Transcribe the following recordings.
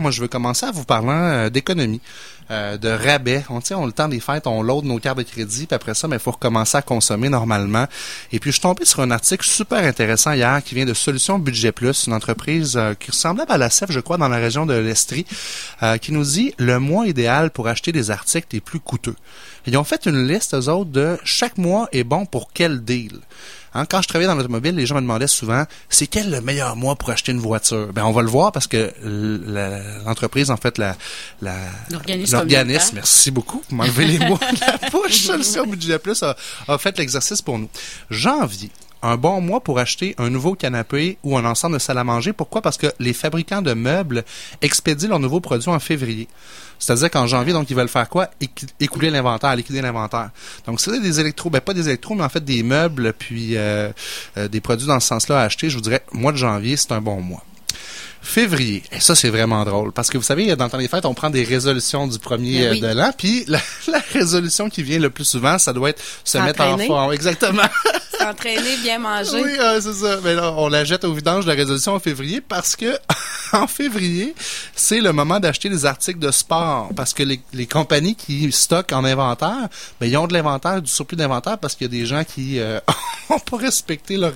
moi, je veux commencer à vous parlant euh, d'économie, euh, de rabais. On, on le temps des fêtes, on load nos cartes de crédit, puis après ça, il ben, faut recommencer à consommer normalement. Et puis, je suis tombé sur un article super intéressant hier qui vient de Solutions Budget Plus, une entreprise euh, qui ressemblait à la CEF, je crois, dans la région de l'Estrie, qui nous dit le mois idéal pour acheter des articles les plus coûteux. Ils ont fait une liste, eux autres, de chaque mois est bon pour quel deal. Hein, quand je travaillais dans l'automobile, les gens me demandaient souvent c'est quel le meilleur mois pour acheter une voiture? Ben on va le voir parce que l'entreprise en fait la l'organisme, merci beaucoup, vous m'enlevez les mots de la bouche. Solution Budget Plus a, a fait l'exercice pour nous. Janvier, un bon mois pour acheter un nouveau canapé ou un ensemble de salle à manger. Pourquoi? Parce que les fabricants de meubles expédient leurs nouveaux produits en février. C'est-à-dire qu'en janvier, donc, ils veulent faire quoi? Écouler l'inventaire, liquider l'inventaire. Donc, c'est des électros, ben pas des électros, mais en fait des meubles, puis euh, euh, des produits dans ce sens-là à acheter. Je vous dirais, mois de janvier, c'est un bon mois. Février. Et ça, c'est vraiment drôle. Parce que vous savez, dans le temps des fêtes, on prend des résolutions du premier ben de l'an. Puis la, résolution qui vient le plus souvent, ça doit être se mettre en forme. Exactement. S'entraîner, bien manger. Oui, c'est ça. Mais là, on la jette au vidange, la résolution en février, parce que en février, c'est le moment d'acheter des articles de sport. Parce que les, les compagnies qui stockent en inventaire, ben, ils ont de l'inventaire, du surplus d'inventaire, parce qu'il y a des gens qui euh, ont pas respecté leur.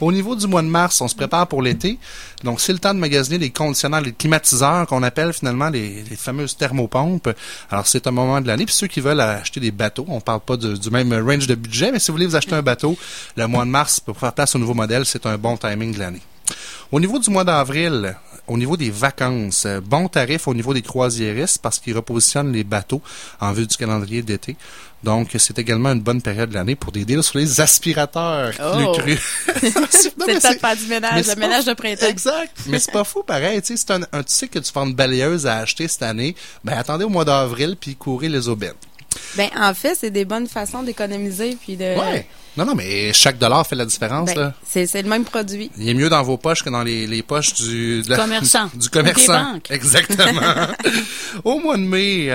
Au niveau du mois de mars, on se prépare pour l'été. Donc, c'est le temps de magasiner les conditionneurs, les climatiseurs qu'on appelle finalement les, fameuses thermopompes. Alors, c'est un moment de l'année. Puis ceux qui veulent acheter des bateaux, on parle pas du même range de budget, mais si vous voulez vous acheter un bateau, le mois de mars, pour faire place au nouveau modèle, c'est un bon timing de l'année. Au niveau du mois d'avril, au niveau des vacances, bon tarif au niveau des croisiéristes parce qu'ils repositionnent les bateaux en vue du calendrier d'été. Donc, c'est également une bonne période de l'année pour des deals sur les aspirateurs oh. cru. c'est peut-être pas du ménage, le ménage de printemps. Exact. Mais c'est pas fou, pareil. Tu sais, c'est un, tu sais que tu prends une balayeuse à acheter cette année, ben attendez au mois d'avril puis courez les aubaines. Ben en fait, c'est des bonnes façons d'économiser puis de. Ouais. Non, non, mais chaque dollar fait la différence. Ben, c'est le même produit. Il est mieux dans vos poches que dans les, les poches du commerçant. Du commerçant. Exactement. Au mois de mai,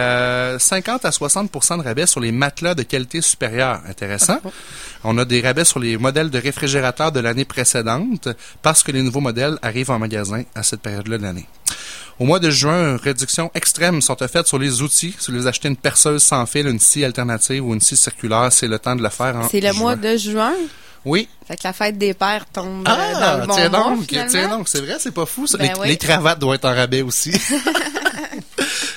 50 euh, à 60% de rabais sur les matelas de qualité supérieure. Intéressant. Ah, On a des rabais sur les modèles de réfrigérateurs de l'année précédente parce que les nouveaux modèles arrivent en magasin à cette période-là de l'année. Au mois de juin, réductions extrêmes sont faites sur les outils. Si vous achetez une perceuse sans fil, une scie alternative ou une scie circulaire, c'est le temps de le faire en C'est le mois de juin? Oui. Fait que la fête des pères tombe euh, ah, dans le bon tiens donc, tiens donc, c'est vrai, c'est pas fou. Ben les, cravates doivent être en rabais aussi.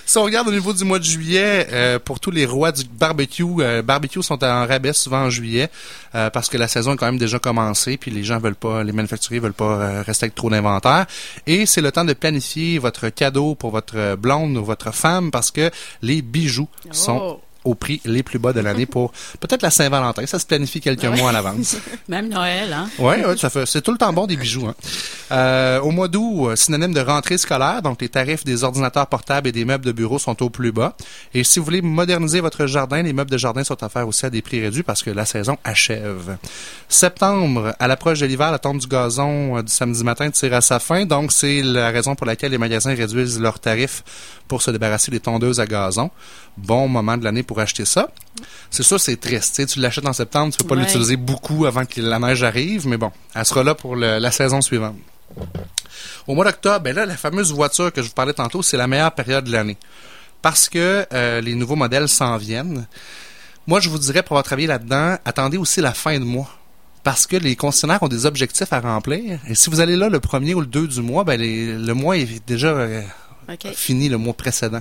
Si on regarde au niveau du mois de juillet, euh, pour tous les rois du barbecue, euh, barbecue sont en rabais souvent en juillet euh, parce que la saison est quand même déjà commencée, puis les gens veulent pas, les manufacturiers veulent pas rester avec trop d'inventaire. Et c'est le temps de planifier votre cadeau pour votre blonde ou votre femme parce que les bijoux sont oh au prix les plus bas de l'année pour peut-être la Saint-Valentin. Ça se planifie quelques mois à l'avance. Même Noël, hein? Oui, ouais, ça fait, c'est tout le temps bon des bijoux. Hein. Euh, au mois d'août, euh, synonyme de rentrée scolaire, donc les tarifs des ordinateurs portables et des meubles de bureau sont au plus bas. Et si vous voulez moderniser votre jardin, les meubles de jardin sont offerts aussi à des prix réduits parce que la saison achève. Septembre, à l'approche de l'hiver, la tombe du gazon euh, du samedi matin tire à sa fin, donc c'est la raison pour laquelle les magasins réduisent leurs tarifs pour se débarrasser des tondeuses à gazon. Bon moment de l'année pour acheter ça. C'est sûr, c'est triste. tu l'achètes en septembre, tu peux pas l'utiliser beaucoup avant que la neige arrive, mais bon, elle sera là pour la saison suivante. Au mois d'octobre, ben là, la fameuse voiture que je vous parlais tantôt, c'est la meilleure période de l'année. Parce que euh, les nouveaux modèles s'en viennent. Moi, je vous dirais, pour avoir travaillé là-dedans, attendez aussi la fin de mois parce que les concessionnaires ont des objectifs à remplir. Et si vous allez là le premier ou le deux du mois, ben le mois est déjà fini le mois précédent.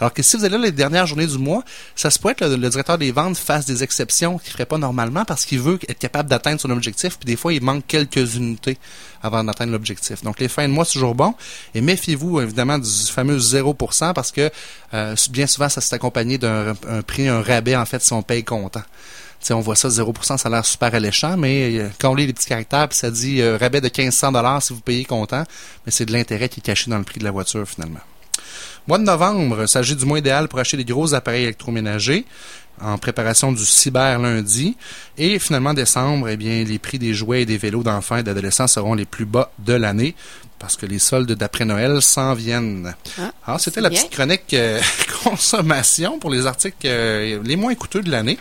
Alors que si vous allez là les dernières journées du mois, ça se pourrait que le, directeur des ventes fasse des exceptions qu'il ferait pas normalement parce qu'il veut être capable d'atteindre son objectif. Puis des fois, il manque quelques unités avant d'atteindre l'objectif. Donc les fins de mois, c'est toujours bon. Et méfiez-vous évidemment du fameux 0% parce que euh, bien souvent, ça s'est accompagné d'un prix, un rabais en fait si on paye comptant on voit ça, 0%, ça a l'air super alléchant, mais euh, quand on lit les petits caractères, ça dit euh, rabais de 1500 dollars si vous payez comptant, mais c'est de l'intérêt qui est caché dans le prix de la voiture finalement. Mois de novembre, il s'agit du mois idéal pour acheter des gros appareils électroménagers en préparation du cyber lundi. Et finalement, décembre, eh bien, les prix des jouets et des vélos d'enfants et d'adolescents seront les plus bas de l'année parce que les soldes d'après Noël s'en viennent. Ah, Alors, c'était la petite chronique euh, consommation pour les articles les moins coûteux de l'année.